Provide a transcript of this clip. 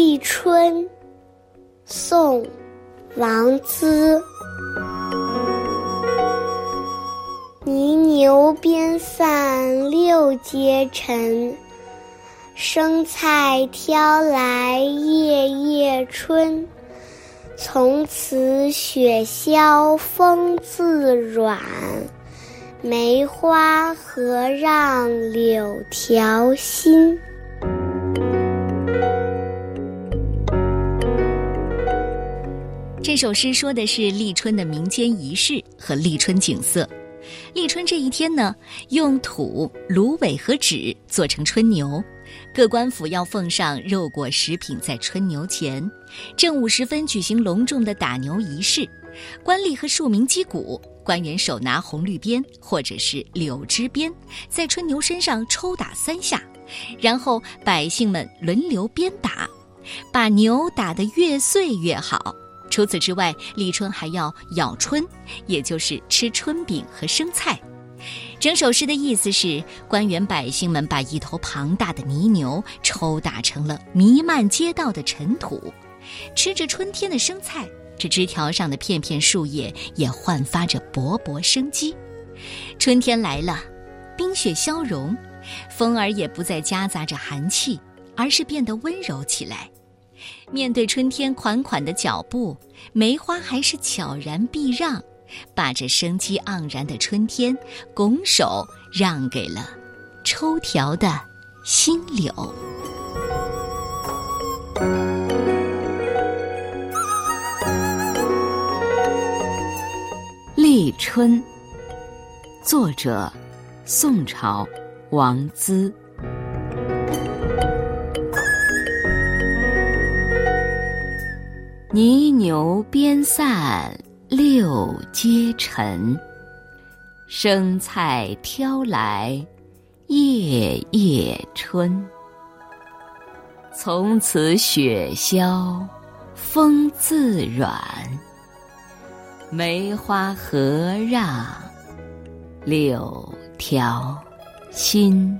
立春》宋·王资。泥牛边散六阶尘，生菜挑来夜夜春。从此雪消风自软，梅花何让柳条新。这首诗说的是立春的民间仪式和立春景色。立春这一天呢，用土、芦苇和纸做成春牛，各官府要奉上肉果食品在春牛前。正午时分举行隆重的打牛仪式，官吏和庶民击鼓，官员手拿红绿鞭或者是柳枝鞭，在春牛身上抽打三下，然后百姓们轮流鞭打，把牛打得越碎越好。除此之外，立春还要咬春，也就是吃春饼和生菜。整首诗的意思是，官员百姓们把一头庞大的泥牛抽打成了弥漫街道的尘土，吃着春天的生菜，这枝条上的片片树叶也焕发着勃勃生机。春天来了，冰雪消融，风儿也不再夹杂着寒气，而是变得温柔起来。面对春天款款的脚步，梅花还是悄然避让，把这生机盎然的春天拱手让给了抽条的新柳。立春，作者宋朝王资。泥牛边散六阶尘，生菜挑来夜夜春。从此雪消风自软，梅花何让柳条新。